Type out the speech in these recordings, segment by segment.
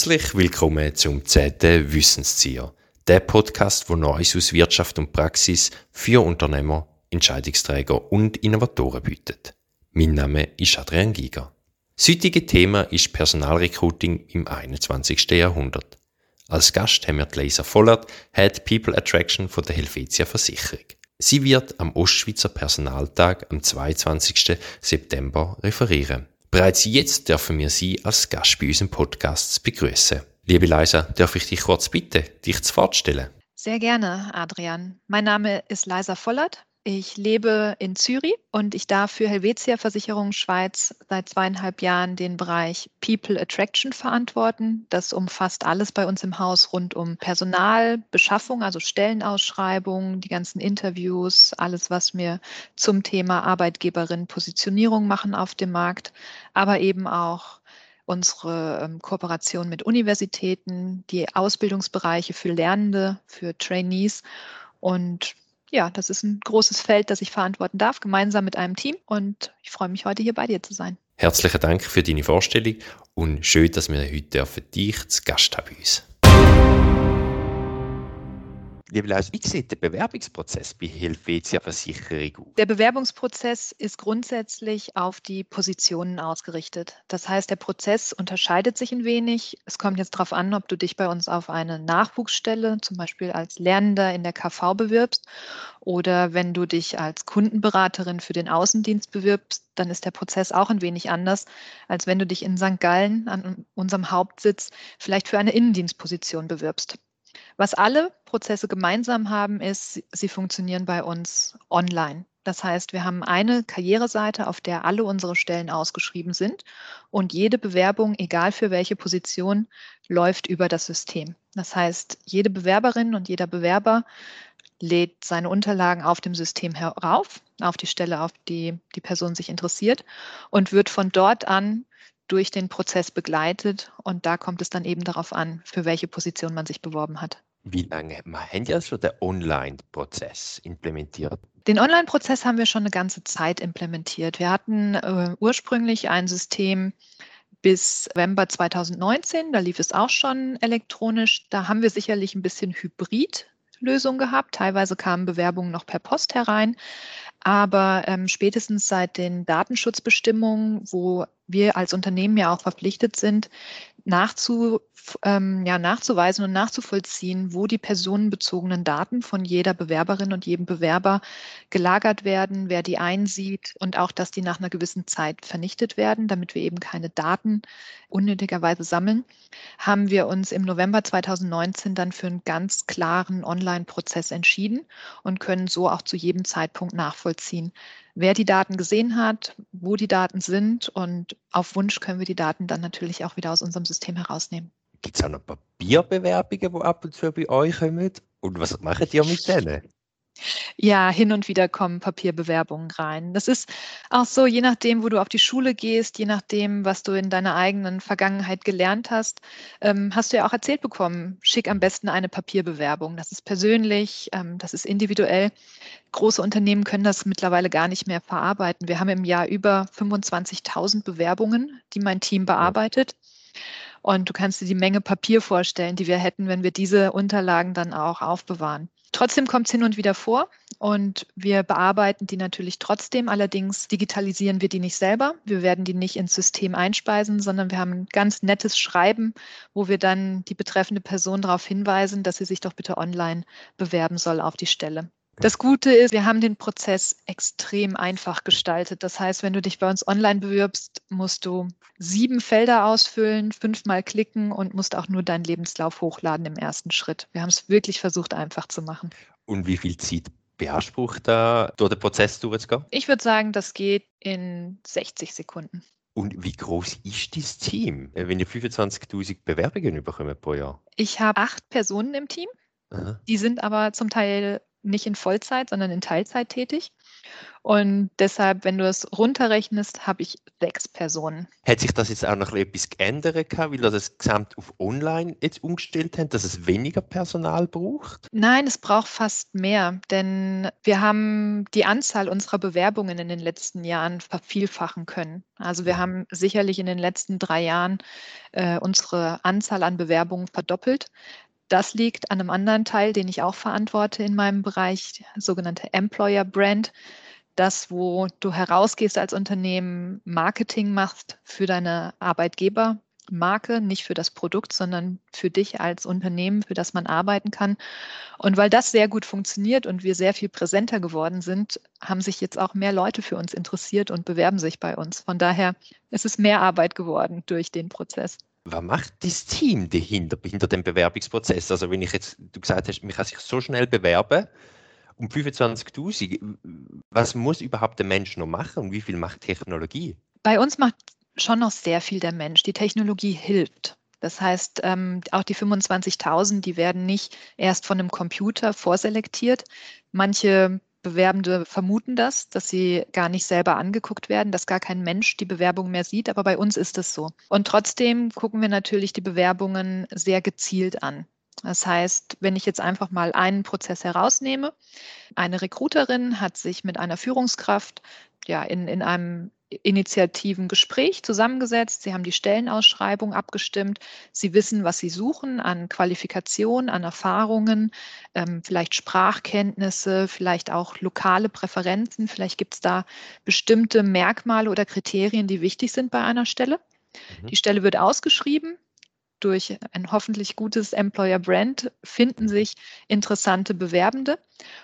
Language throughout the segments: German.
Herzlich willkommen zum 10. Wissenszieher, der Podcast, wo Neues aus Wirtschaft und Praxis für Unternehmer, Entscheidungsträger und Innovatoren bietet. Mein Name ist Adrian Giger. Das heutige Thema ist Personalrecruiting im 21. Jahrhundert. Als Gast haben wir die Vollert, Head People Attraction von der Helvetia Versicherung. Sie wird am Ostschweizer Personaltag am 22. September referieren. Bereits jetzt dürfen wir Sie als Gast bei unserem Podcast begrüßen. Liebe Leisa, darf ich dich kurz bitten, dich zu vorstellen? Sehr gerne, Adrian. Mein Name ist Leisa Vollert. Ich lebe in Zürich und ich darf für Helvetia Versicherung Schweiz seit zweieinhalb Jahren den Bereich People Attraction verantworten. Das umfasst alles bei uns im Haus rund um Personal, Beschaffung, also Stellenausschreibungen, die ganzen Interviews, alles, was wir zum Thema Arbeitgeberin Positionierung machen auf dem Markt, aber eben auch unsere ähm, Kooperation mit Universitäten, die Ausbildungsbereiche für Lernende, für Trainees und ja, das ist ein großes Feld, das ich verantworten darf, gemeinsam mit einem Team. Und ich freue mich heute hier bei dir zu sein. Herzlichen Dank für deine Vorstellung und schön, dass wir heute dürfen dich zu Gast haben bei uns. Liebe Leute, wie sieht der Bewerbungsprozess bei Helvetia Versicherung aus? Der Bewerbungsprozess ist grundsätzlich auf die Positionen ausgerichtet. Das heißt, der Prozess unterscheidet sich ein wenig. Es kommt jetzt darauf an, ob du dich bei uns auf eine Nachwuchsstelle, zum Beispiel als Lernender in der KV bewirbst oder wenn du dich als Kundenberaterin für den Außendienst bewirbst, dann ist der Prozess auch ein wenig anders, als wenn du dich in St. Gallen an unserem Hauptsitz vielleicht für eine Innendienstposition bewirbst. Was alle Prozesse gemeinsam haben, ist, sie funktionieren bei uns online. Das heißt, wir haben eine Karriereseite, auf der alle unsere Stellen ausgeschrieben sind und jede Bewerbung, egal für welche Position, läuft über das System. Das heißt, jede Bewerberin und jeder Bewerber lädt seine Unterlagen auf dem System herauf, auf die Stelle, auf die die Person sich interessiert und wird von dort an durch den Prozess begleitet. Und da kommt es dann eben darauf an, für welche Position man sich beworben hat. Wie lange haben Sie schon den Online-Prozess implementiert? Den Online-Prozess haben wir schon eine ganze Zeit implementiert. Wir hatten äh, ursprünglich ein System bis November 2019, da lief es auch schon elektronisch. Da haben wir sicherlich ein bisschen Hybrid Lösung gehabt. Teilweise kamen Bewerbungen noch per Post herein. Aber ähm, spätestens seit den Datenschutzbestimmungen, wo wir als Unternehmen ja auch verpflichtet sind, nachzu, ähm, ja, nachzuweisen und nachzuvollziehen, wo die personenbezogenen Daten von jeder Bewerberin und jedem Bewerber gelagert werden, wer die einsieht und auch, dass die nach einer gewissen Zeit vernichtet werden, damit wir eben keine Daten unnötigerweise sammeln, haben wir uns im November 2019 dann für einen ganz klaren Online-Prozess entschieden und können so auch zu jedem Zeitpunkt nachvollziehen, wer die Daten gesehen hat, wo die Daten sind und auf Wunsch können wir die Daten dann natürlich auch wieder aus unserem System herausnehmen. Gibt es auch noch Papierbewerbungen, die ab und zu bei euch kommen? Und was macht ihr mit denen? Ja, hin und wieder kommen Papierbewerbungen rein. Das ist auch so, je nachdem, wo du auf die Schule gehst, je nachdem, was du in deiner eigenen Vergangenheit gelernt hast, ähm, hast du ja auch erzählt bekommen, schick am besten eine Papierbewerbung. Das ist persönlich, ähm, das ist individuell. Große Unternehmen können das mittlerweile gar nicht mehr verarbeiten. Wir haben im Jahr über 25.000 Bewerbungen, die mein Team bearbeitet. Und du kannst dir die Menge Papier vorstellen, die wir hätten, wenn wir diese Unterlagen dann auch aufbewahren. Trotzdem kommt es hin und wieder vor und wir bearbeiten die natürlich trotzdem. Allerdings digitalisieren wir die nicht selber. Wir werden die nicht ins System einspeisen, sondern wir haben ein ganz nettes Schreiben, wo wir dann die betreffende Person darauf hinweisen, dass sie sich doch bitte online bewerben soll auf die Stelle. Das Gute ist, wir haben den Prozess extrem einfach gestaltet. Das heißt, wenn du dich bei uns online bewirbst, musst du sieben Felder ausfüllen, fünfmal klicken und musst auch nur deinen Lebenslauf hochladen im ersten Schritt. Wir haben es wirklich versucht, einfach zu machen. Und wie viel Zeit beansprucht da, durch den Prozess durchzugehen? Ich würde sagen, das geht in 60 Sekunden. Und wie groß ist das Team, wenn ihr 25.000 Bewerbungen bekommt pro Jahr? Ich habe acht Personen im Team. Aha. Die sind aber zum Teil nicht in Vollzeit, sondern in Teilzeit tätig. Und deshalb, wenn du es runterrechnest, habe ich sechs Personen. Hat sich das jetzt auch noch etwas geändert, weil ihr das gesamt auf online jetzt umgestellt habt, dass es weniger Personal braucht? Nein, es braucht fast mehr, denn wir haben die Anzahl unserer Bewerbungen in den letzten Jahren vervielfachen können. Also wir haben sicherlich in den letzten drei Jahren äh, unsere Anzahl an Bewerbungen verdoppelt. Das liegt an einem anderen Teil, den ich auch verantworte in meinem Bereich, sogenannte Employer Brand. Das, wo du herausgehst als Unternehmen, Marketing machst für deine Arbeitgebermarke, nicht für das Produkt, sondern für dich als Unternehmen, für das man arbeiten kann. Und weil das sehr gut funktioniert und wir sehr viel präsenter geworden sind, haben sich jetzt auch mehr Leute für uns interessiert und bewerben sich bei uns. Von daher ist es mehr Arbeit geworden durch den Prozess was macht das Team dahinter, hinter dem Bewerbungsprozess? Also wenn ich jetzt, du gesagt hast, man kann sich so schnell bewerben, um 25.000, was muss überhaupt der Mensch noch machen und wie viel macht Technologie? Bei uns macht schon noch sehr viel der Mensch. Die Technologie hilft. Das heißt, ähm, auch die 25.000, die werden nicht erst von einem Computer vorselektiert. Manche Bewerbende vermuten das, dass sie gar nicht selber angeguckt werden, dass gar kein Mensch die Bewerbung mehr sieht. Aber bei uns ist es so. Und trotzdem gucken wir natürlich die Bewerbungen sehr gezielt an. Das heißt, wenn ich jetzt einfach mal einen Prozess herausnehme, eine Recruiterin hat sich mit einer Führungskraft ja, in, in einem initiativen Gespräch zusammengesetzt. Sie haben die Stellenausschreibung abgestimmt. Sie wissen, was Sie suchen an Qualifikation, an Erfahrungen, ähm, vielleicht Sprachkenntnisse, vielleicht auch lokale Präferenzen. Vielleicht gibt es da bestimmte Merkmale oder Kriterien, die wichtig sind bei einer Stelle. Mhm. Die Stelle wird ausgeschrieben durch ein hoffentlich gutes Employer Brand finden sich interessante Bewerbende.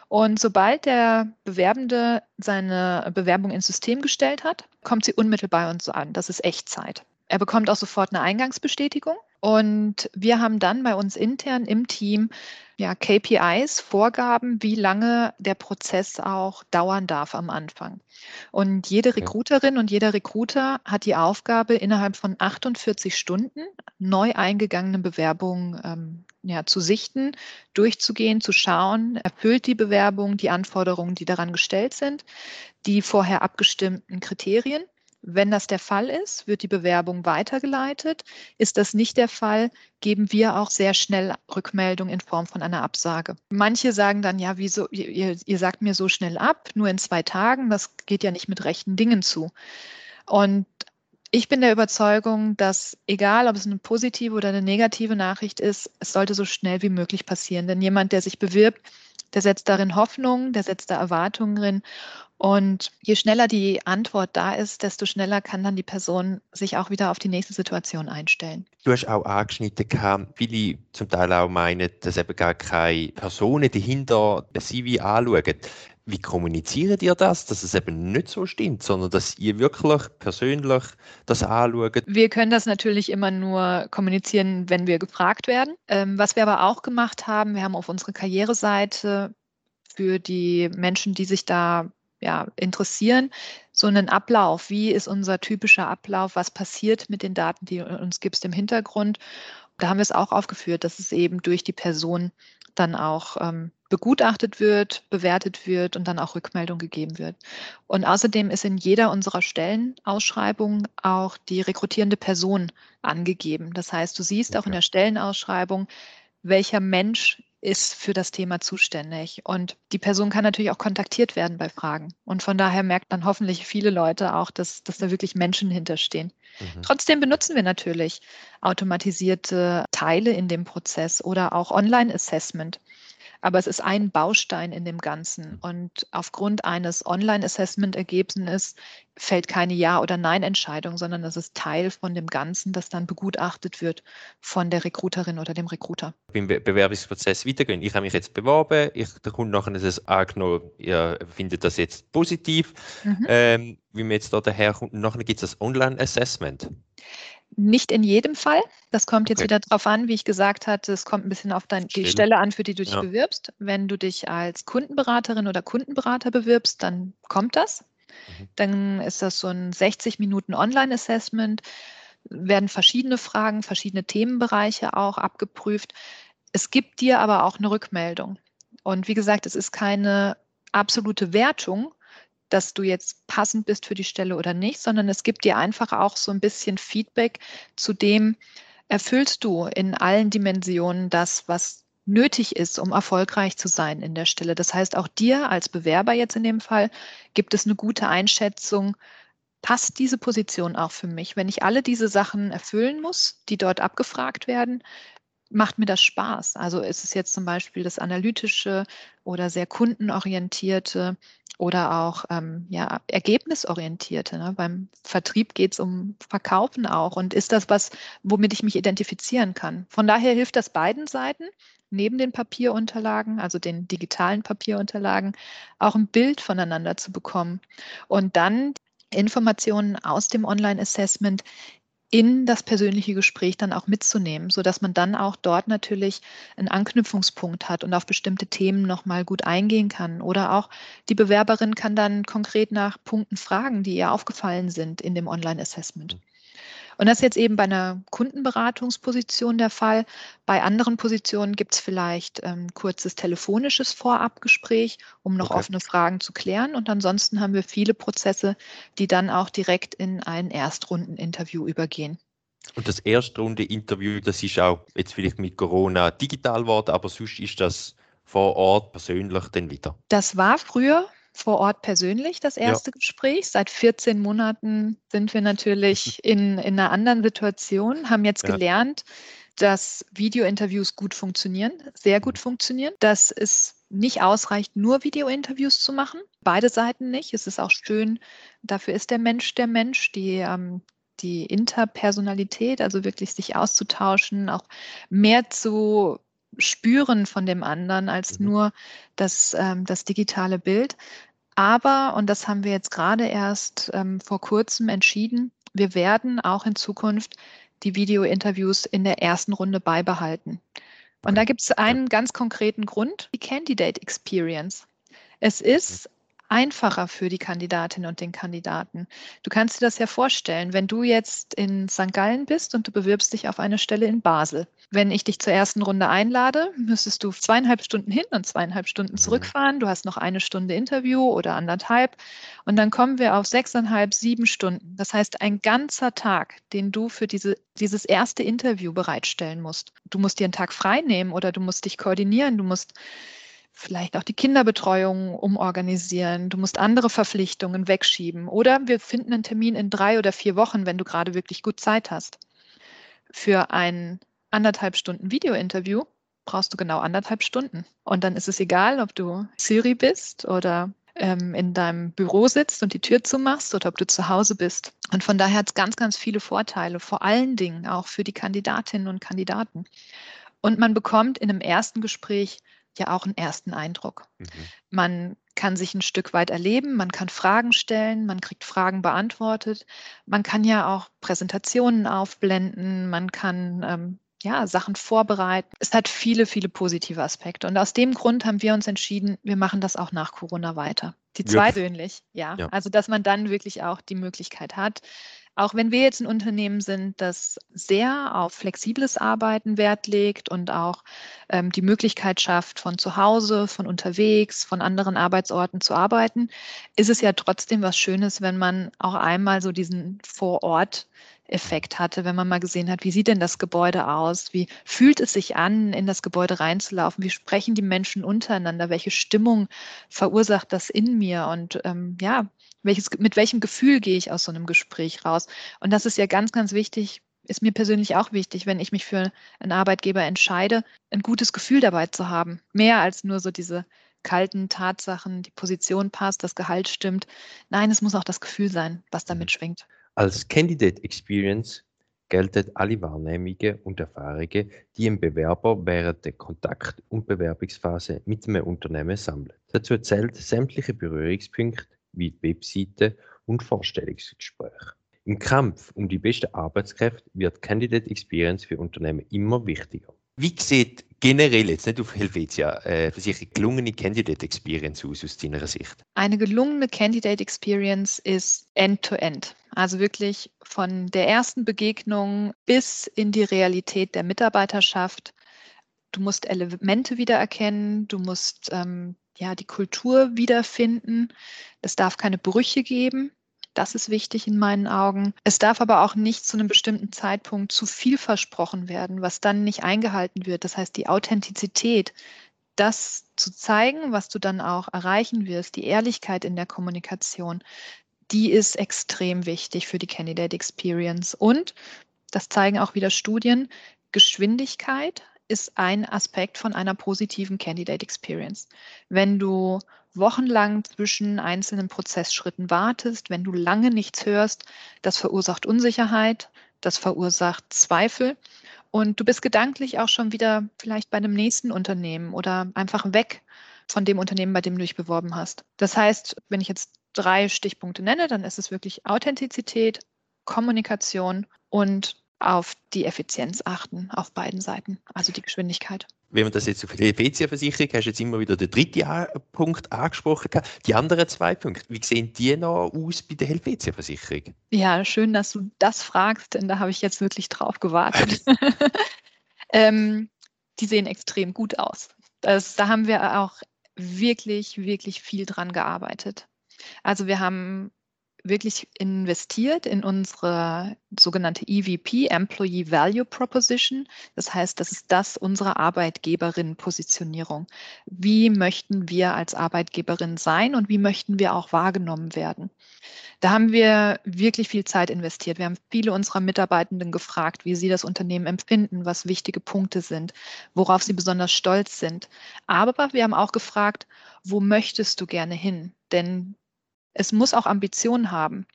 Und sobald der Bewerbende seine Bewerbung ins System gestellt hat, kommt sie unmittelbar bei uns an. Das ist Echtzeit. Er bekommt auch sofort eine Eingangsbestätigung. Und wir haben dann bei uns intern im Team ja, KPIs, Vorgaben, wie lange der Prozess auch dauern darf am Anfang. Und jede Recruiterin und jeder Recruiter hat die Aufgabe, innerhalb von 48 Stunden neu eingegangene Bewerbungen ähm, ja, zu sichten, durchzugehen, zu schauen, erfüllt die Bewerbung die Anforderungen, die daran gestellt sind, die vorher abgestimmten Kriterien. Wenn das der Fall ist, wird die Bewerbung weitergeleitet. Ist das nicht der Fall, geben wir auch sehr schnell Rückmeldung in Form von einer Absage. Manche sagen dann, ja, wieso, ihr, ihr sagt mir so schnell ab, nur in zwei Tagen, das geht ja nicht mit rechten Dingen zu. Und ich bin der Überzeugung, dass egal, ob es eine positive oder eine negative Nachricht ist, es sollte so schnell wie möglich passieren. Denn jemand, der sich bewirbt, der setzt darin Hoffnung, der setzt da Erwartungen drin. Und je schneller die Antwort da ist, desto schneller kann dann die Person sich auch wieder auf die nächste Situation einstellen. Du hast auch angeschnitten, viele zum Teil auch meinen, dass eben gar keine Personen dahinter der CV anschauen. Wie kommuniziert ihr das, dass es eben nicht so stimmt, sondern dass ihr wirklich persönlich das anschaut? Wir können das natürlich immer nur kommunizieren, wenn wir gefragt werden. Ähm, was wir aber auch gemacht haben, wir haben auf unserer Karriereseite für die Menschen, die sich da ja, interessieren, so einen Ablauf. Wie ist unser typischer Ablauf? Was passiert mit den Daten, die du uns gibst im Hintergrund? Da haben wir es auch aufgeführt, dass es eben durch die Person dann auch ähm, begutachtet wird, bewertet wird und dann auch Rückmeldung gegeben wird. Und außerdem ist in jeder unserer Stellenausschreibungen auch die rekrutierende Person angegeben. Das heißt, du siehst okay. auch in der Stellenausschreibung, welcher Mensch ist für das Thema zuständig. Und die Person kann natürlich auch kontaktiert werden bei Fragen. Und von daher merkt dann hoffentlich viele Leute auch, dass, dass da wirklich Menschen hinterstehen. Mhm. Trotzdem benutzen wir natürlich automatisierte Teile in dem Prozess oder auch Online-Assessment. Aber es ist ein Baustein in dem Ganzen. Mhm. Und aufgrund eines Online-Assessment-Ergebnisses fällt keine Ja- oder Nein-Entscheidung, sondern es ist Teil von dem Ganzen, das dann begutachtet wird von der Recruiterin oder dem Recruiter. Be Bewerbungsprozess weitergehen. Ich habe mich jetzt beworben, ich, der Kunde nachher ist es angenommen, ihr findet das jetzt positiv, mhm. ähm, wie man jetzt da daherkommt. Nachher gibt es das Online-Assessment. Nicht in jedem Fall. Das kommt jetzt okay. wieder darauf an, wie ich gesagt hatte, es kommt ein bisschen auf dein, die Stelle an, für die du dich ja. bewirbst. Wenn du dich als Kundenberaterin oder Kundenberater bewirbst, dann kommt das. Mhm. Dann ist das so ein 60 Minuten Online-Assessment, werden verschiedene Fragen, verschiedene Themenbereiche auch abgeprüft. Es gibt dir aber auch eine Rückmeldung. Und wie gesagt, es ist keine absolute Wertung, dass du jetzt passend bist für die Stelle oder nicht, sondern es gibt dir einfach auch so ein bisschen Feedback zu dem, erfüllst du in allen Dimensionen das, was nötig ist, um erfolgreich zu sein in der Stelle. Das heißt, auch dir als Bewerber jetzt in dem Fall gibt es eine gute Einschätzung, passt diese Position auch für mich? Wenn ich alle diese Sachen erfüllen muss, die dort abgefragt werden, macht mir das Spaß? Also ist es jetzt zum Beispiel das analytische oder sehr kundenorientierte oder auch ähm, ja, ergebnisorientierte. Ne? Beim Vertrieb geht es um Verkaufen auch. Und ist das was, womit ich mich identifizieren kann? Von daher hilft das beiden Seiten, neben den Papierunterlagen, also den digitalen Papierunterlagen, auch ein Bild voneinander zu bekommen. Und dann Informationen aus dem Online-Assessment in das persönliche Gespräch dann auch mitzunehmen, sodass man dann auch dort natürlich einen Anknüpfungspunkt hat und auf bestimmte Themen nochmal gut eingehen kann. Oder auch die Bewerberin kann dann konkret nach Punkten fragen, die ihr aufgefallen sind in dem Online-Assessment. Und das ist jetzt eben bei einer Kundenberatungsposition der Fall. Bei anderen Positionen gibt es vielleicht ein ähm, kurzes telefonisches Vorabgespräch, um noch okay. offene Fragen zu klären. Und ansonsten haben wir viele Prozesse, die dann auch direkt in ein Erstrundeninterview übergehen. Und das Erstrunde-Interview, das ist auch jetzt vielleicht mit Corona digital geworden, aber sonst ist das vor Ort persönlich dann wieder? Das war früher vor Ort persönlich das erste ja. Gespräch. Seit 14 Monaten sind wir natürlich in, in einer anderen Situation, haben jetzt ja. gelernt, dass Videointerviews gut funktionieren, sehr gut mhm. funktionieren, dass es nicht ausreicht, nur Videointerviews zu machen. Beide Seiten nicht. Es ist auch schön, dafür ist der Mensch der Mensch, die, ähm, die Interpersonalität, also wirklich sich auszutauschen, auch mehr zu spüren von dem anderen als mhm. nur das, ähm, das digitale Bild. Aber, und das haben wir jetzt gerade erst ähm, vor kurzem entschieden, wir werden auch in Zukunft die Video-Interviews in der ersten Runde beibehalten. Und da gibt es einen ganz konkreten Grund, die Candidate Experience. Es ist einfacher für die Kandidatin und den Kandidaten. Du kannst dir das ja vorstellen, wenn du jetzt in St. Gallen bist und du bewirbst dich auf eine Stelle in Basel. Wenn ich dich zur ersten Runde einlade, müsstest du zweieinhalb Stunden hin und zweieinhalb Stunden mhm. zurückfahren. Du hast noch eine Stunde Interview oder anderthalb. Und dann kommen wir auf sechseinhalb, sieben Stunden. Das heißt, ein ganzer Tag, den du für diese, dieses erste Interview bereitstellen musst. Du musst dir einen Tag frei nehmen oder du musst dich koordinieren. Du musst vielleicht auch die Kinderbetreuung umorganisieren. Du musst andere Verpflichtungen wegschieben. Oder wir finden einen Termin in drei oder vier Wochen, wenn du gerade wirklich gut Zeit hast. Für ein anderthalb Stunden Videointerview brauchst du genau anderthalb Stunden. Und dann ist es egal, ob du Siri bist oder ähm, in deinem Büro sitzt und die Tür zumachst oder ob du zu Hause bist. Und von daher hat es ganz, ganz viele Vorteile, vor allen Dingen auch für die Kandidatinnen und Kandidaten. Und man bekommt in einem ersten Gespräch ja auch einen ersten Eindruck. Mhm. Man kann sich ein Stück weit erleben, man kann Fragen stellen, man kriegt Fragen beantwortet, man kann ja auch Präsentationen aufblenden, man kann ähm, ja, Sachen vorbereiten. Es hat viele, viele positive Aspekte. Und aus dem Grund haben wir uns entschieden, wir machen das auch nach Corona weiter. Die zwei persönlich, ja. ja. Also, dass man dann wirklich auch die Möglichkeit hat, auch wenn wir jetzt ein Unternehmen sind, das sehr auf flexibles Arbeiten Wert legt und auch ähm, die Möglichkeit schafft, von zu Hause, von unterwegs, von anderen Arbeitsorten zu arbeiten, ist es ja trotzdem was Schönes, wenn man auch einmal so diesen Vor-Ort Effekt hatte, wenn man mal gesehen hat, wie sieht denn das Gebäude aus? Wie fühlt es sich an, in das Gebäude reinzulaufen? Wie sprechen die Menschen untereinander? Welche Stimmung verursacht das in mir? Und ähm, ja, welches, mit welchem Gefühl gehe ich aus so einem Gespräch raus? Und das ist ja ganz, ganz wichtig, ist mir persönlich auch wichtig, wenn ich mich für einen Arbeitgeber entscheide, ein gutes Gefühl dabei zu haben. Mehr als nur so diese kalten Tatsachen, die Position passt, das Gehalt stimmt. Nein, es muss auch das Gefühl sein, was damit mhm. schwingt. Als Candidate Experience gelten alle Wahrnehmungen und Erfahrungen, die ein Bewerber während der Kontakt- und Bewerbungsphase mit einem Unternehmen sammelt. Dazu zählt sämtliche Berührungspunkte wie die Webseite und Vorstellungsgespräche. Im Kampf um die besten Arbeitskräfte wird Candidate Experience für Unternehmen immer wichtiger. Wie sieht generell, jetzt nicht auf Helvetia, äh, für sich eine gelungene Candidate Experience aus, aus deiner Sicht? Eine gelungene Candidate Experience ist end-to-end. -End. Also wirklich von der ersten Begegnung bis in die Realität der Mitarbeiterschaft du musst Elemente wiedererkennen, du musst ähm, ja die Kultur wiederfinden. Es darf keine Brüche geben. Das ist wichtig in meinen Augen. Es darf aber auch nicht zu einem bestimmten Zeitpunkt zu viel versprochen werden, was dann nicht eingehalten wird. Das heißt, die Authentizität, das zu zeigen, was du dann auch erreichen wirst, die Ehrlichkeit in der Kommunikation, die ist extrem wichtig für die Candidate Experience. Und, das zeigen auch wieder Studien, Geschwindigkeit ist ein Aspekt von einer positiven Candidate Experience. Wenn du wochenlang zwischen einzelnen Prozessschritten wartest, wenn du lange nichts hörst, das verursacht Unsicherheit, das verursacht Zweifel und du bist gedanklich auch schon wieder vielleicht bei einem nächsten Unternehmen oder einfach weg von dem Unternehmen, bei dem du dich beworben hast. Das heißt, wenn ich jetzt drei Stichpunkte nenne, dann ist es wirklich Authentizität, Kommunikation und auf die Effizienz achten auf beiden Seiten, also die Geschwindigkeit. Wenn man das jetzt auf die Helvetia-Versicherung, hast du jetzt immer wieder den dritten Punkt angesprochen. Die anderen zwei Punkte, wie sehen die noch aus bei der Helvetia-Versicherung? Ja, schön, dass du das fragst, denn da habe ich jetzt wirklich drauf gewartet. ähm, die sehen extrem gut aus. Das, da haben wir auch wirklich, wirklich viel dran gearbeitet. Also wir haben wirklich investiert in unsere sogenannte EVP, Employee Value Proposition. Das heißt, das ist das unsere Arbeitgeberin-Positionierung. Wie möchten wir als Arbeitgeberin sein und wie möchten wir auch wahrgenommen werden? Da haben wir wirklich viel Zeit investiert. Wir haben viele unserer Mitarbeitenden gefragt, wie sie das Unternehmen empfinden, was wichtige Punkte sind, worauf sie besonders stolz sind. Aber wir haben auch gefragt, wo möchtest du gerne hin? Denn es muss auch Ambitionen haben.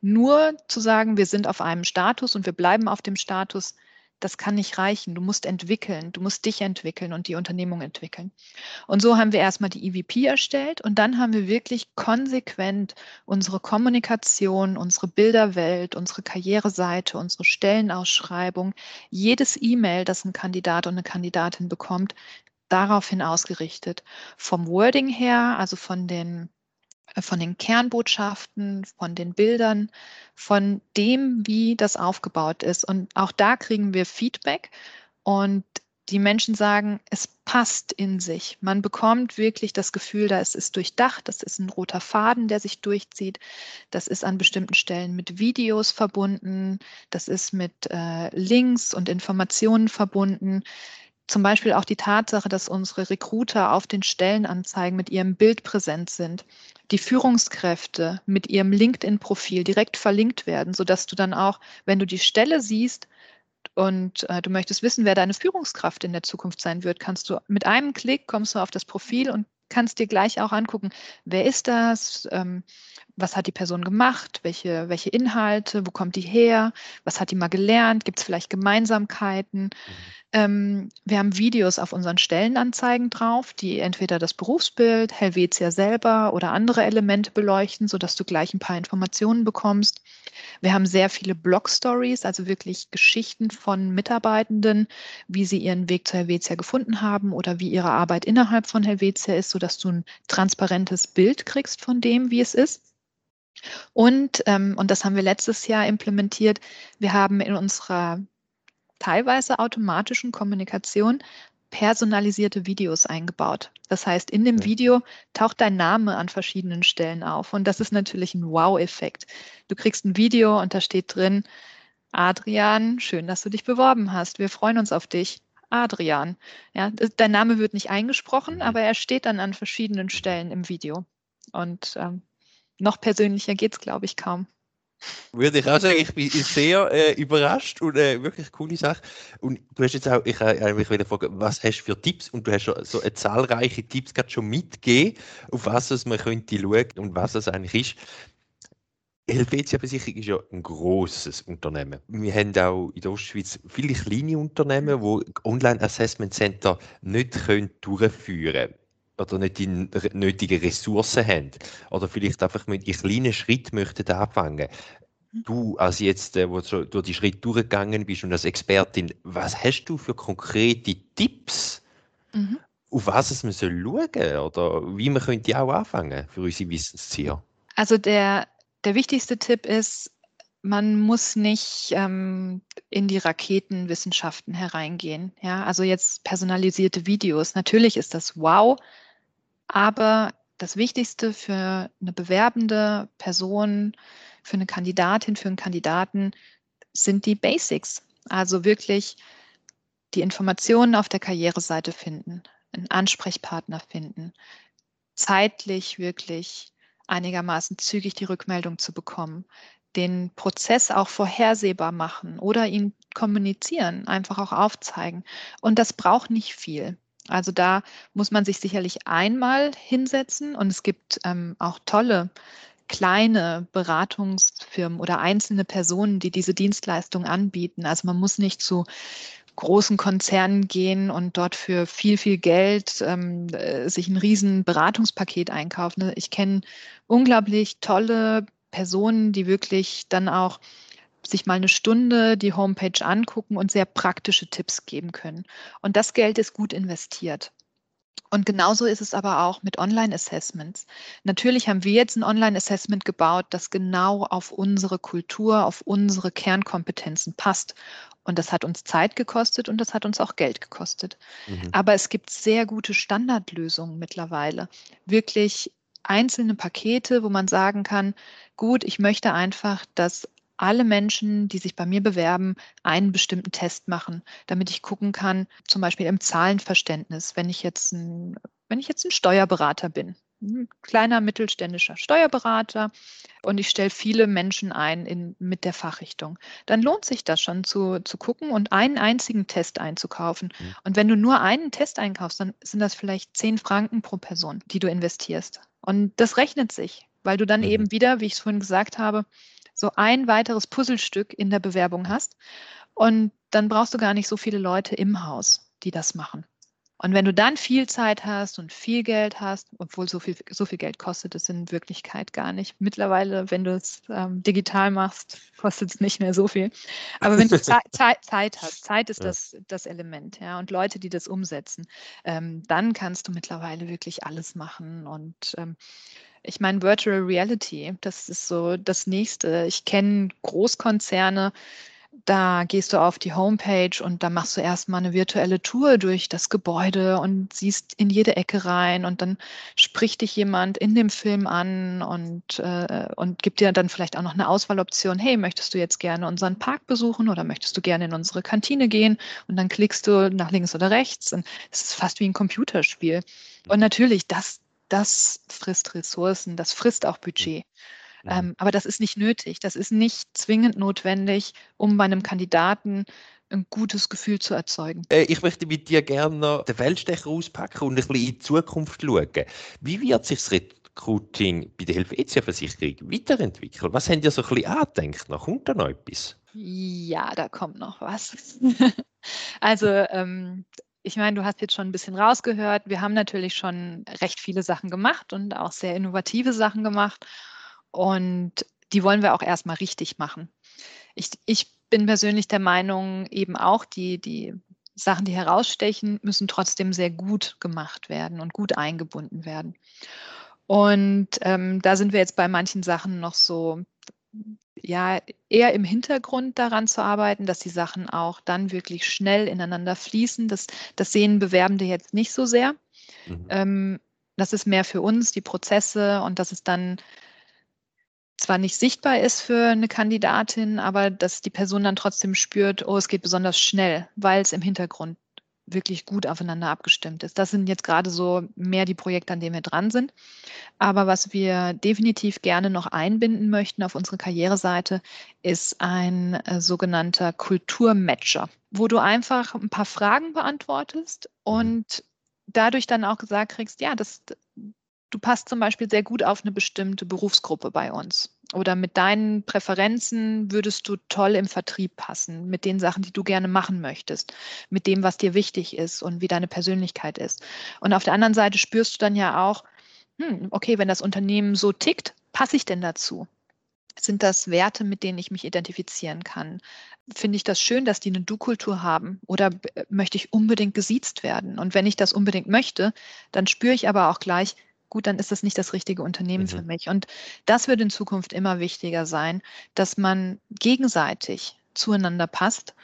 Nur zu sagen, wir sind auf einem Status und wir bleiben auf dem Status, das kann nicht reichen. Du musst entwickeln, du musst dich entwickeln und die Unternehmung entwickeln. Und so haben wir erstmal die EVP erstellt und dann haben wir wirklich konsequent unsere Kommunikation, unsere Bilderwelt, unsere Karriereseite, unsere Stellenausschreibung, jedes E-Mail, das ein Kandidat und eine Kandidatin bekommt, daraufhin ausgerichtet. Vom Wording her, also von den von den Kernbotschaften, von den Bildern, von dem, wie das aufgebaut ist. Und auch da kriegen wir Feedback und die Menschen sagen, es passt in sich. Man bekommt wirklich das Gefühl, da es ist durchdacht, das ist ein roter Faden, der sich durchzieht. Das ist an bestimmten Stellen mit Videos verbunden, das ist mit äh, Links und Informationen verbunden. Zum Beispiel auch die Tatsache, dass unsere Recruiter auf den Stellenanzeigen mit ihrem Bild präsent sind, die Führungskräfte mit ihrem LinkedIn-Profil direkt verlinkt werden, sodass du dann auch, wenn du die Stelle siehst und äh, du möchtest wissen, wer deine Führungskraft in der Zukunft sein wird, kannst du mit einem Klick kommst du auf das Profil und kannst dir gleich auch angucken, wer ist das, ähm, was hat die Person gemacht, welche, welche Inhalte, wo kommt die her, was hat die mal gelernt, gibt es vielleicht Gemeinsamkeiten. Mhm. Ähm, wir haben Videos auf unseren Stellenanzeigen drauf, die entweder das Berufsbild, Helvetia selber oder andere Elemente beleuchten, sodass du gleich ein paar Informationen bekommst. Wir haben sehr viele Blog-Stories, also wirklich Geschichten von Mitarbeitenden, wie sie ihren Weg zu Helvetia gefunden haben oder wie ihre Arbeit innerhalb von Helvetia ist, sodass du ein transparentes Bild kriegst von dem, wie es ist. Und, ähm, und das haben wir letztes Jahr implementiert, wir haben in unserer teilweise automatischen Kommunikation personalisierte Videos eingebaut. Das heißt, in dem Video taucht dein Name an verschiedenen Stellen auf. Und das ist natürlich ein Wow-Effekt. Du kriegst ein Video und da steht drin, Adrian, schön, dass du dich beworben hast. Wir freuen uns auf dich. Adrian. Ja, dein Name wird nicht eingesprochen, mhm. aber er steht dann an verschiedenen Stellen im Video. Und ähm, noch persönlicher geht es, glaube ich, kaum. Würde ich auch sagen, ich bin sehr äh, überrascht und äh, wirklich coole Sache. Und du hast jetzt auch, ich äh, eigentlich wieder fragen, was hast du für Tipps? Und du hast schon so eine zahlreiche Tipps gerade schon mitgegeben, auf was es man könnte schauen und was es eigentlich ist. Helvetia Versicherung ist ja ein großes Unternehmen. Wir haben auch in der Ostschweiz viele kleine Unternehmen, die Online Assessment Center nicht können durchführen können oder nicht die nötigen Ressourcen haben oder vielleicht einfach mit einem kleinen Schritt möchten anfangen. Mhm. Du, als jetzt, äh, wo du durch die Schritte durchgegangen bist und als Expertin, was hast du für konkrete Tipps, mhm. auf was es man soll schauen oder wie man könnte auch anfangen für unsere Wissensziele? Also der, der wichtigste Tipp ist, man muss nicht ähm, in die Raketenwissenschaften hereingehen. Ja, also jetzt personalisierte Videos. Natürlich ist das wow, aber das Wichtigste für eine bewerbende Person, für eine Kandidatin, für einen Kandidaten sind die Basics. Also wirklich die Informationen auf der Karriereseite finden, einen Ansprechpartner finden, zeitlich wirklich einigermaßen zügig die Rückmeldung zu bekommen, den Prozess auch vorhersehbar machen oder ihn kommunizieren, einfach auch aufzeigen. Und das braucht nicht viel. Also da muss man sich sicherlich einmal hinsetzen und es gibt ähm, auch tolle kleine Beratungsfirmen oder einzelne Personen, die diese Dienstleistung anbieten. Also man muss nicht zu großen Konzernen gehen und dort für viel, viel Geld ähm, äh, sich ein riesen Beratungspaket einkaufen. Ich kenne unglaublich tolle Personen, die wirklich dann auch sich mal eine Stunde die Homepage angucken und sehr praktische Tipps geben können. Und das Geld ist gut investiert. Und genauso ist es aber auch mit Online-Assessments. Natürlich haben wir jetzt ein Online-Assessment gebaut, das genau auf unsere Kultur, auf unsere Kernkompetenzen passt. Und das hat uns Zeit gekostet und das hat uns auch Geld gekostet. Mhm. Aber es gibt sehr gute Standardlösungen mittlerweile. Wirklich einzelne Pakete, wo man sagen kann, gut, ich möchte einfach, dass alle Menschen, die sich bei mir bewerben, einen bestimmten Test machen, damit ich gucken kann, zum Beispiel im Zahlenverständnis, wenn ich jetzt ein, wenn ich jetzt ein Steuerberater bin, ein kleiner mittelständischer Steuerberater und ich stelle viele Menschen ein in, mit der Fachrichtung, dann lohnt sich das schon zu, zu gucken und einen einzigen Test einzukaufen. Mhm. Und wenn du nur einen Test einkaufst, dann sind das vielleicht zehn Franken pro Person, die du investierst. Und das rechnet sich, weil du dann mhm. eben wieder, wie ich es vorhin gesagt habe, so ein weiteres Puzzlestück in der Bewerbung hast. Und dann brauchst du gar nicht so viele Leute im Haus, die das machen. Und wenn du dann viel Zeit hast und viel Geld hast, obwohl so viel, so viel Geld kostet es in Wirklichkeit gar nicht. Mittlerweile, wenn du es ähm, digital machst, kostet es nicht mehr so viel. Aber wenn du Zeit, Zeit hast, Zeit ist ja. das, das Element, ja, und Leute, die das umsetzen, ähm, dann kannst du mittlerweile wirklich alles machen. Und ähm, ich meine, Virtual Reality, das ist so das Nächste. Ich kenne Großkonzerne, da gehst du auf die Homepage und da machst du erstmal eine virtuelle Tour durch das Gebäude und siehst in jede Ecke rein und dann spricht dich jemand in dem Film an und, äh, und gibt dir dann vielleicht auch noch eine Auswahloption. Hey, möchtest du jetzt gerne unseren Park besuchen oder möchtest du gerne in unsere Kantine gehen? Und dann klickst du nach links oder rechts und es ist fast wie ein Computerspiel. Und natürlich, das, das frisst Ressourcen, das frisst auch Budget. Mhm. Ähm, aber das ist nicht nötig. Das ist nicht zwingend notwendig, um bei einem Kandidaten ein gutes Gefühl zu erzeugen. Äh, ich möchte mit dir gerne noch den Feldstecher auspacken und ein bisschen in die Zukunft schauen. Wie wird sich das Recruiting bei der Helvetia-Versicherung weiterentwickeln? Was habt ihr so ein bisschen angedenkt? Noch kommt da noch etwas? Ja, da kommt noch was. also ähm, ich meine, du hast jetzt schon ein bisschen rausgehört. Wir haben natürlich schon recht viele Sachen gemacht und auch sehr innovative Sachen gemacht. Und die wollen wir auch erstmal richtig machen. Ich, ich bin persönlich der Meinung, eben auch die, die Sachen, die herausstechen, müssen trotzdem sehr gut gemacht werden und gut eingebunden werden. Und ähm, da sind wir jetzt bei manchen Sachen noch so, ja, eher im Hintergrund daran zu arbeiten, dass die Sachen auch dann wirklich schnell ineinander fließen. Das, das sehen Bewerbende jetzt nicht so sehr. Mhm. Ähm, das ist mehr für uns, die Prozesse und dass es dann zwar nicht sichtbar ist für eine Kandidatin, aber dass die Person dann trotzdem spürt, oh, es geht besonders schnell, weil es im Hintergrund wirklich gut aufeinander abgestimmt ist. Das sind jetzt gerade so mehr die Projekte, an denen wir dran sind. Aber was wir definitiv gerne noch einbinden möchten auf unsere Karriereseite, ist ein äh, sogenannter Kulturmatcher, wo du einfach ein paar Fragen beantwortest und dadurch dann auch gesagt kriegst, ja, das, du passt zum Beispiel sehr gut auf eine bestimmte Berufsgruppe bei uns. Oder mit deinen Präferenzen würdest du toll im Vertrieb passen, mit den Sachen, die du gerne machen möchtest, mit dem, was dir wichtig ist und wie deine Persönlichkeit ist. Und auf der anderen Seite spürst du dann ja auch, hm, okay, wenn das Unternehmen so tickt, passe ich denn dazu? Sind das Werte, mit denen ich mich identifizieren kann? Finde ich das schön, dass die eine Du-Kultur haben? Oder möchte ich unbedingt gesiezt werden? Und wenn ich das unbedingt möchte, dann spüre ich aber auch gleich, gut, dann ist das nicht das richtige Unternehmen mhm. für mich. Und das wird in Zukunft immer wichtiger sein, dass man gegenseitig zueinander passt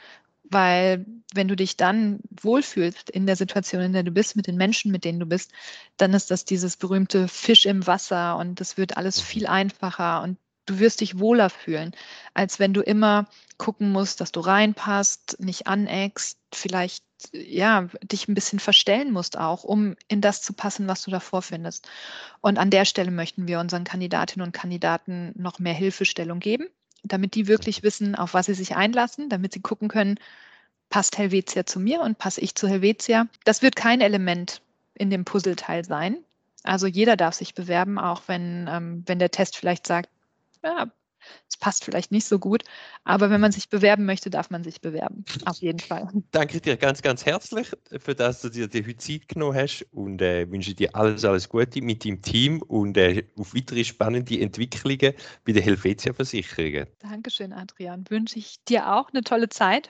weil wenn du dich dann wohlfühlst in der Situation, in der du bist, mit den Menschen, mit denen du bist, dann ist das dieses berühmte Fisch im Wasser und es wird alles mhm. viel einfacher und du wirst dich wohler fühlen, als wenn du immer gucken musst, dass du reinpasst, nicht aneckst, vielleicht ja, dich ein bisschen verstellen musst auch, um in das zu passen, was du da vorfindest. Und an der Stelle möchten wir unseren Kandidatinnen und Kandidaten noch mehr Hilfestellung geben damit die wirklich wissen, auf was sie sich einlassen, damit sie gucken können, passt Helvetia zu mir und passe ich zu Helvetia. Das wird kein Element in dem Puzzleteil sein. Also jeder darf sich bewerben, auch wenn, ähm, wenn der Test vielleicht sagt, ja, es passt vielleicht nicht so gut, aber wenn man sich bewerben möchte, darf man sich bewerben. Auf jeden Fall. Danke dir ganz, ganz herzlich, für das du dir die heute Zeit genommen hast und äh, wünsche dir alles, alles Gute mit deinem Team und äh, auf weitere spannende Entwicklungen bei der Helvetia Versicherungen. Dankeschön, Adrian. Wünsche ich dir auch eine tolle Zeit.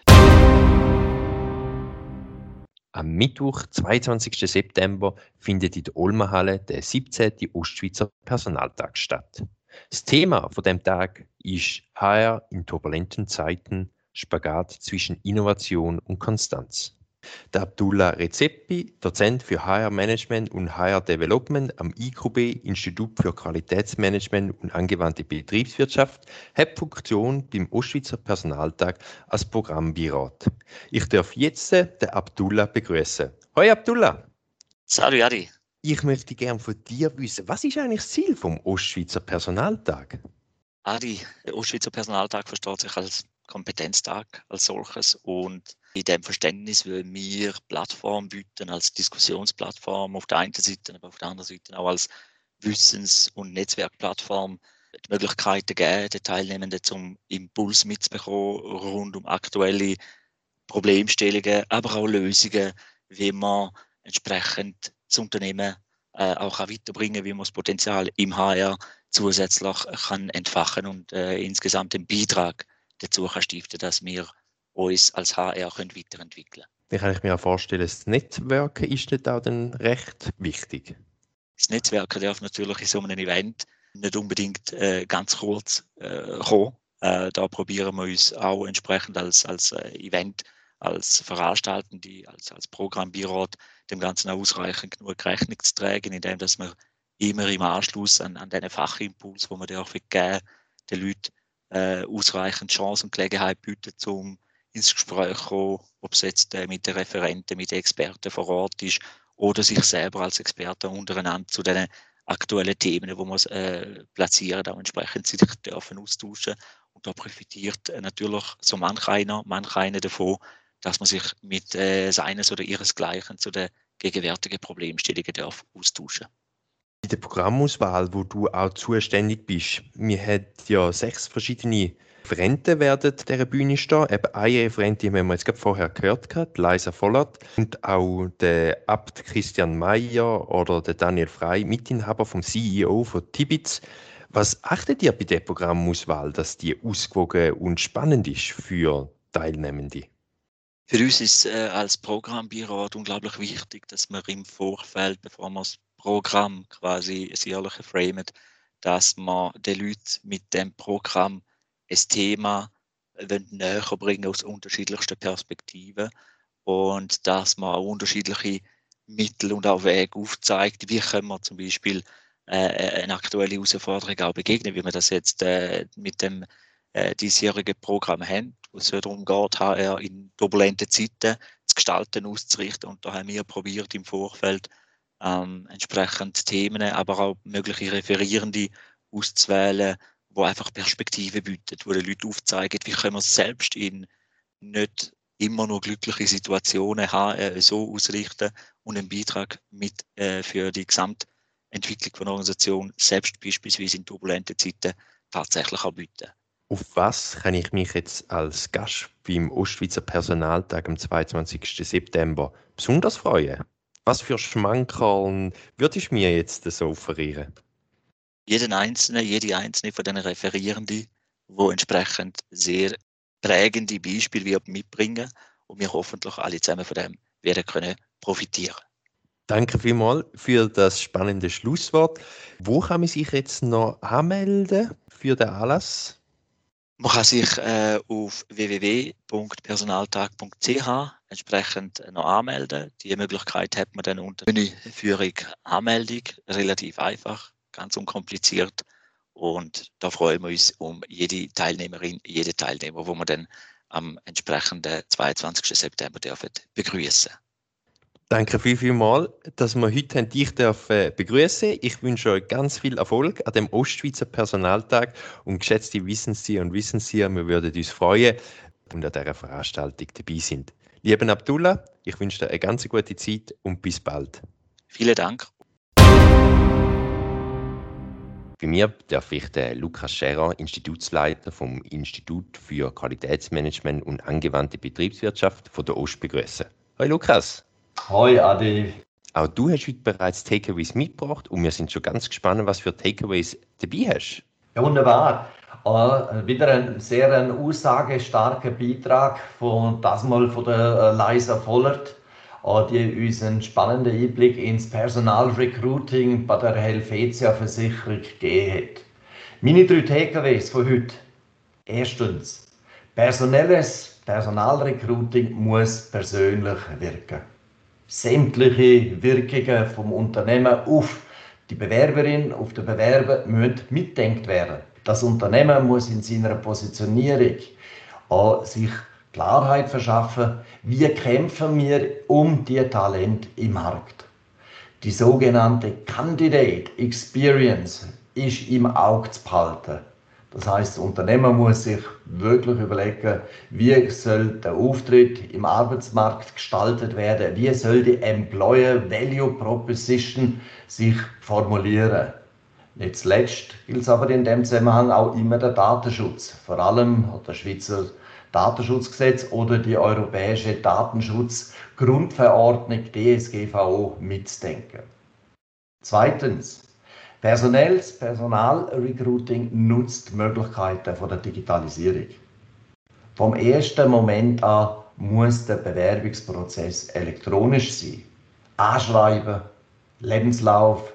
Am Mittwoch, 22. September, findet in der Olmenhalle der 17. Ostschweizer Personaltag statt. Das Thema von dem Tag ist HR in turbulenten Zeiten, Spagat zwischen Innovation und Konstanz. Der Abdullah Rezepi, Dozent für HR Management und HR Development am IQB Institut für Qualitätsmanagement und angewandte Betriebswirtschaft, hat Funktion beim Ostschweizer Personaltag als Programmbeirat. Ich darf jetzt den Abdullah begrüßen. Hoi Abdullah! Salut Adi! Ich möchte gerne von dir wissen, was ist eigentlich das Ziel vom Ostschweizer Personaltag? Adi, der Ostschweizer Personaltag versteht sich als Kompetenztag als solches und in dem Verständnis wollen wir Plattform bieten als Diskussionsplattform auf der einen Seite, aber auf der anderen Seite auch als Wissens- und Netzwerkplattform die Möglichkeiten geben, den Teilnehmenden zum Impuls mitzubekommen rund um aktuelle Problemstellungen, aber auch Lösungen, wie man entsprechend das Unternehmen äh, auch weiterbringen, wie man das Potenzial im HR zusätzlich kann entfachen und äh, insgesamt den Beitrag dazu kann stiften, dass wir uns als HR können weiterentwickeln können. Wie kann ich mir auch vorstellen, das Netzwerken ist nicht auch dann recht wichtig? Das Netzwerken darf natürlich in so einem Event nicht unbedingt äh, ganz kurz äh, kommen. Äh, da probieren wir uns auch entsprechend als, als äh, Event, als Veranstaltende, als, als Programmbeirat dem Ganzen auch ausreichend genug Rechnung zu tragen, indem dass wir immer im Anschluss an, an diesen Fachimpuls, wo wir auch geben, den Leuten äh, ausreichend Chance und Gelegenheit bieten, um ins Gespräch zu kommen, ob es jetzt äh, mit den Referenten, mit den Experten vor Ort ist oder sich selber als Experte untereinander zu den aktuellen Themen, wir es äh, platzieren, auch entsprechend sich dürfen austauschen. Und da profitiert äh, natürlich so manch einer, manch einer davon, dass man sich mit äh, seines oder ihresgleichen zu den gegenwärtigen Problemstellungen darf austauschen In der Programmauswahl, wo du auch zuständig bist, wir haben ja sechs verschiedene Referenten werden dieser Bühne stehen. Eben eine Referentin haben wir jetzt gerade vorher gehört, gehabt, Leisa Vollert und auch der Abt Christian Mayer oder der Daniel Frey, Mitinhaber vom CEO von Tibitz. Was achtet ihr bei der Programmauswahl, dass die ausgewogen und spannend ist für Teilnehmende? Für uns ist äh, als Programmbüro unglaublich wichtig, dass wir im Vorfeld, bevor wir das Programm quasi das jährliche framen, dass wir den Leuten mit dem Programm ein Thema äh, näher bringen aus unterschiedlichsten Perspektiven und dass man auch unterschiedliche Mittel und auch Wege aufzeigt. Wie können wir zum Beispiel äh, eine aktuelle Herausforderung auch begegnen, wie wir das jetzt äh, mit dem äh, diesjährigen Programm haben wo es darum geht, HR in turbulenten Zeiten zu gestalten, auszurichten. Und da haben wir probiert im Vorfeld ähm, entsprechend Themen, aber auch mögliche Referierende auszuwählen, wo einfach Perspektiven bieten, wo den Leuten aufzeigen, wie können wir selbst in nicht immer nur glückliche Situationen äh, so ausrichten und einen Beitrag mit äh, für die Gesamtentwicklung von der Organisation selbst beispielsweise in turbulenten Zeiten tatsächlich auch bieten. Auf was kann ich mich jetzt als Gast beim Ostschweizer Personaltag am 22. September besonders freuen? Was für Schmankerl würdest du mir jetzt so offerieren? Jeden Einzelnen, jede Einzelne von den Referierenden, wo entsprechend sehr prägende Beispiele wird mitbringen und wir hoffentlich alle zusammen von dem werden können profitieren. Danke vielmals für das spannende Schlusswort. Wo kann man sich jetzt noch anmelden für den Anlass? Man kann sich äh, auf www.personaltag.ch entsprechend noch anmelden. Die Möglichkeit hat man dann unter Menüführung Anmeldung, relativ einfach, ganz unkompliziert. Und da freuen wir uns um jede Teilnehmerin, jede Teilnehmer, wo wir dann am entsprechenden 22. September dürfen begrüßen. Danke viel, viel mal, dass wir heute dich dürfen begrüßen. Ich wünsche euch ganz viel Erfolg an dem Ostschweizer Personaltag und geschätzte Wissenszieher und Wissenszieher, wir würden uns freuen, wenn ihr an dieser Veranstaltung dabei sind. Lieber Abdullah, ich wünsche dir eine ganz gute Zeit und bis bald. Vielen Dank. Bei mir darf ich den Lukas Scherer, Institutsleiter vom Institut für Qualitätsmanagement und angewandte Betriebswirtschaft von der Ost begrüßen. Hallo Lukas. Hoi Adi. Auch du hast heute bereits Takeaways mitgebracht und wir sind schon ganz gespannt, was für Takeaways dabei hast. Ja, wunderbar. Uh, wieder ein sehr ein aussagestarker Beitrag von das mal von der uh, Liza Vollert, uh, die uns einen spannenden Einblick ins Personalrecruiting bei der Helvetia Versicherung gegeben hat. Meine drei Takeaways von heute. Erstens, personelles Personalrecruiting muss persönlich wirken sämtliche Wirkungen vom Unternehmen auf die Bewerberin, auf den Bewerber müssen mitdenkt werden. Das Unternehmen muss in seiner Positionierung auch sich Klarheit verschaffen, wie kämpfen wir um die Talent im Markt. Die sogenannte Candidate Experience ist im Auge zu behalten. Das heißt, das Unternehmen muss sich wirklich überlegen, wie soll der Auftritt im Arbeitsmarkt gestaltet werden, wie soll die Employer Value Proposition sich formulieren. Nicht zuletzt gilt es aber in dem Zusammenhang auch immer der Datenschutz, vor allem das Schweizer Datenschutzgesetz oder die europäische Datenschutzgrundverordnung DSGVO mitdenken. Zweitens, Personelles Personalrecruiting nutzt die Möglichkeiten von der Digitalisierung. Vom ersten Moment an muss der Bewerbungsprozess elektronisch sein. Anschreiben, Lebenslauf,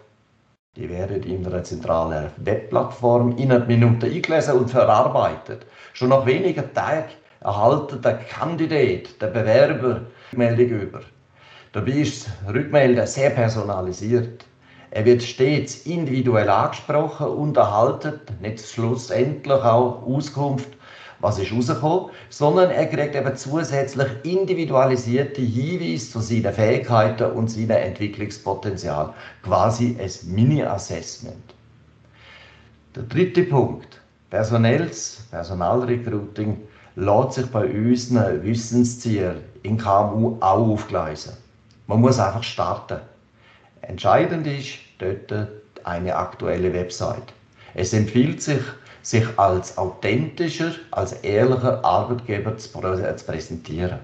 die werden in einer zentralen Webplattform innerhalb Minuten eingelesen und verarbeitet. Schon nach wenigen Tagen erhalten der Kandidat, der Bewerber, Rückmeldung über. Dabei ist das Rückmelden sehr personalisiert. Er wird stets individuell angesprochen und erhalten nicht schlussendlich auch Auskunft, was ist rausgekommen, sondern er kriegt eben zusätzlich individualisierte Hinweise zu seinen Fähigkeiten und seinem Entwicklungspotenzial. Quasi ein Mini-Assessment. Der dritte Punkt. Personelles Personalrecruiting lässt sich bei unseren Wissenszielen in KMU auch aufgleisen. Man muss einfach starten. Entscheidend ist dort eine aktuelle Website. Es empfiehlt sich, sich als authentischer, als ehrlicher Arbeitgeber zu präsentieren.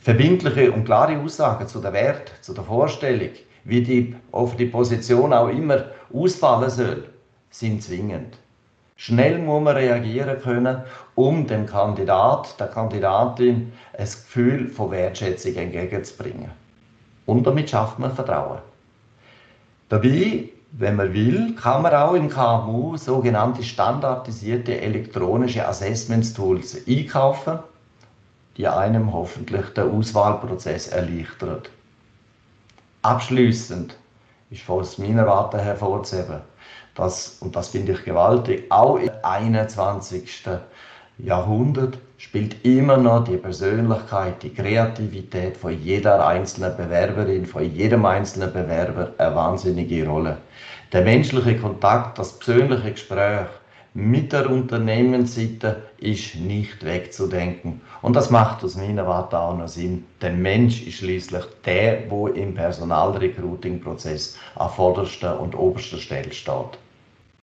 Verbindliche und klare Aussagen zu der Wert, zu der Vorstellung, wie die auf die Position auch immer ausfallen soll, sind zwingend. Schnell muss man reagieren können, um dem Kandidat, der Kandidatin ein Gefühl von Wertschätzung entgegenzubringen. Und damit schafft man Vertrauen. Dabei, wenn man will, kann man auch in KMU sogenannte standardisierte elektronische Assessment Tools einkaufen, die einem hoffentlich den Auswahlprozess erleichtern. Abschließend ist aus meiner Warte hervorzuheben, dass, und das finde ich gewaltig, auch im 21. Jahrhundert spielt immer noch die Persönlichkeit, die Kreativität von jeder einzelnen Bewerberin, von jedem einzelnen Bewerber eine wahnsinnige Rolle. Der menschliche Kontakt, das persönliche Gespräch mit der Unternehmensseite ist nicht wegzudenken. Und das macht aus meiner Warte auch noch Sinn. Der Mensch ist schließlich der, wo im Personalrecruiting-Prozess an vorderster und oberster Stelle steht.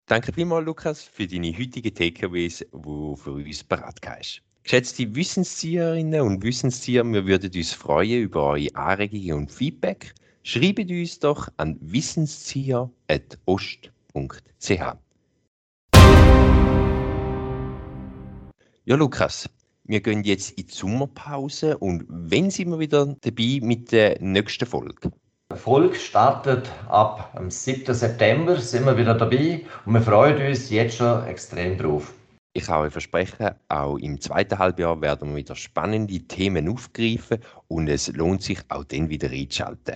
Danke vielmals, Lukas, für deine heutigen Takeaways, die für uns parat hast. Geschätzte Wissenszieherinnen und Wissenszieher, wir würden uns freuen über eure Anregungen und Feedback. Schreibt uns doch an wissenszieher.ost.ch. Ja, Lukas, wir gehen jetzt in die Sommerpause und wenn sind wir wieder dabei mit der nächsten Folge? Folge startet ab dem 7. September, sind wir wieder dabei und wir freuen uns jetzt schon extrem drauf. Ich kann euch versprechen, auch im zweiten Halbjahr werden wir wieder spannende Themen aufgreifen und es lohnt sich auch dann wieder einzuschalten.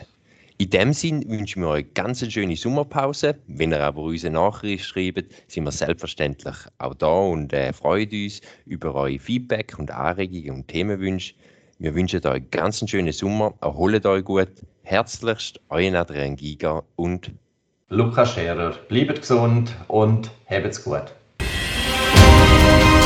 In dem Sinn wünschen wir euch ganz eine schöne Sommerpause. Wenn ihr aber uns eine Nachricht schreibt, sind wir selbstverständlich auch da und äh, freuen uns über eure Feedback und Anregungen und Themenwünsche. Wir wünschen euch ganz einen schönen Sommer, erholt euch gut. Herzlichst, euer Adrian Giger und Lukas Scherer. Bleibt gesund und habt's gut. Thank you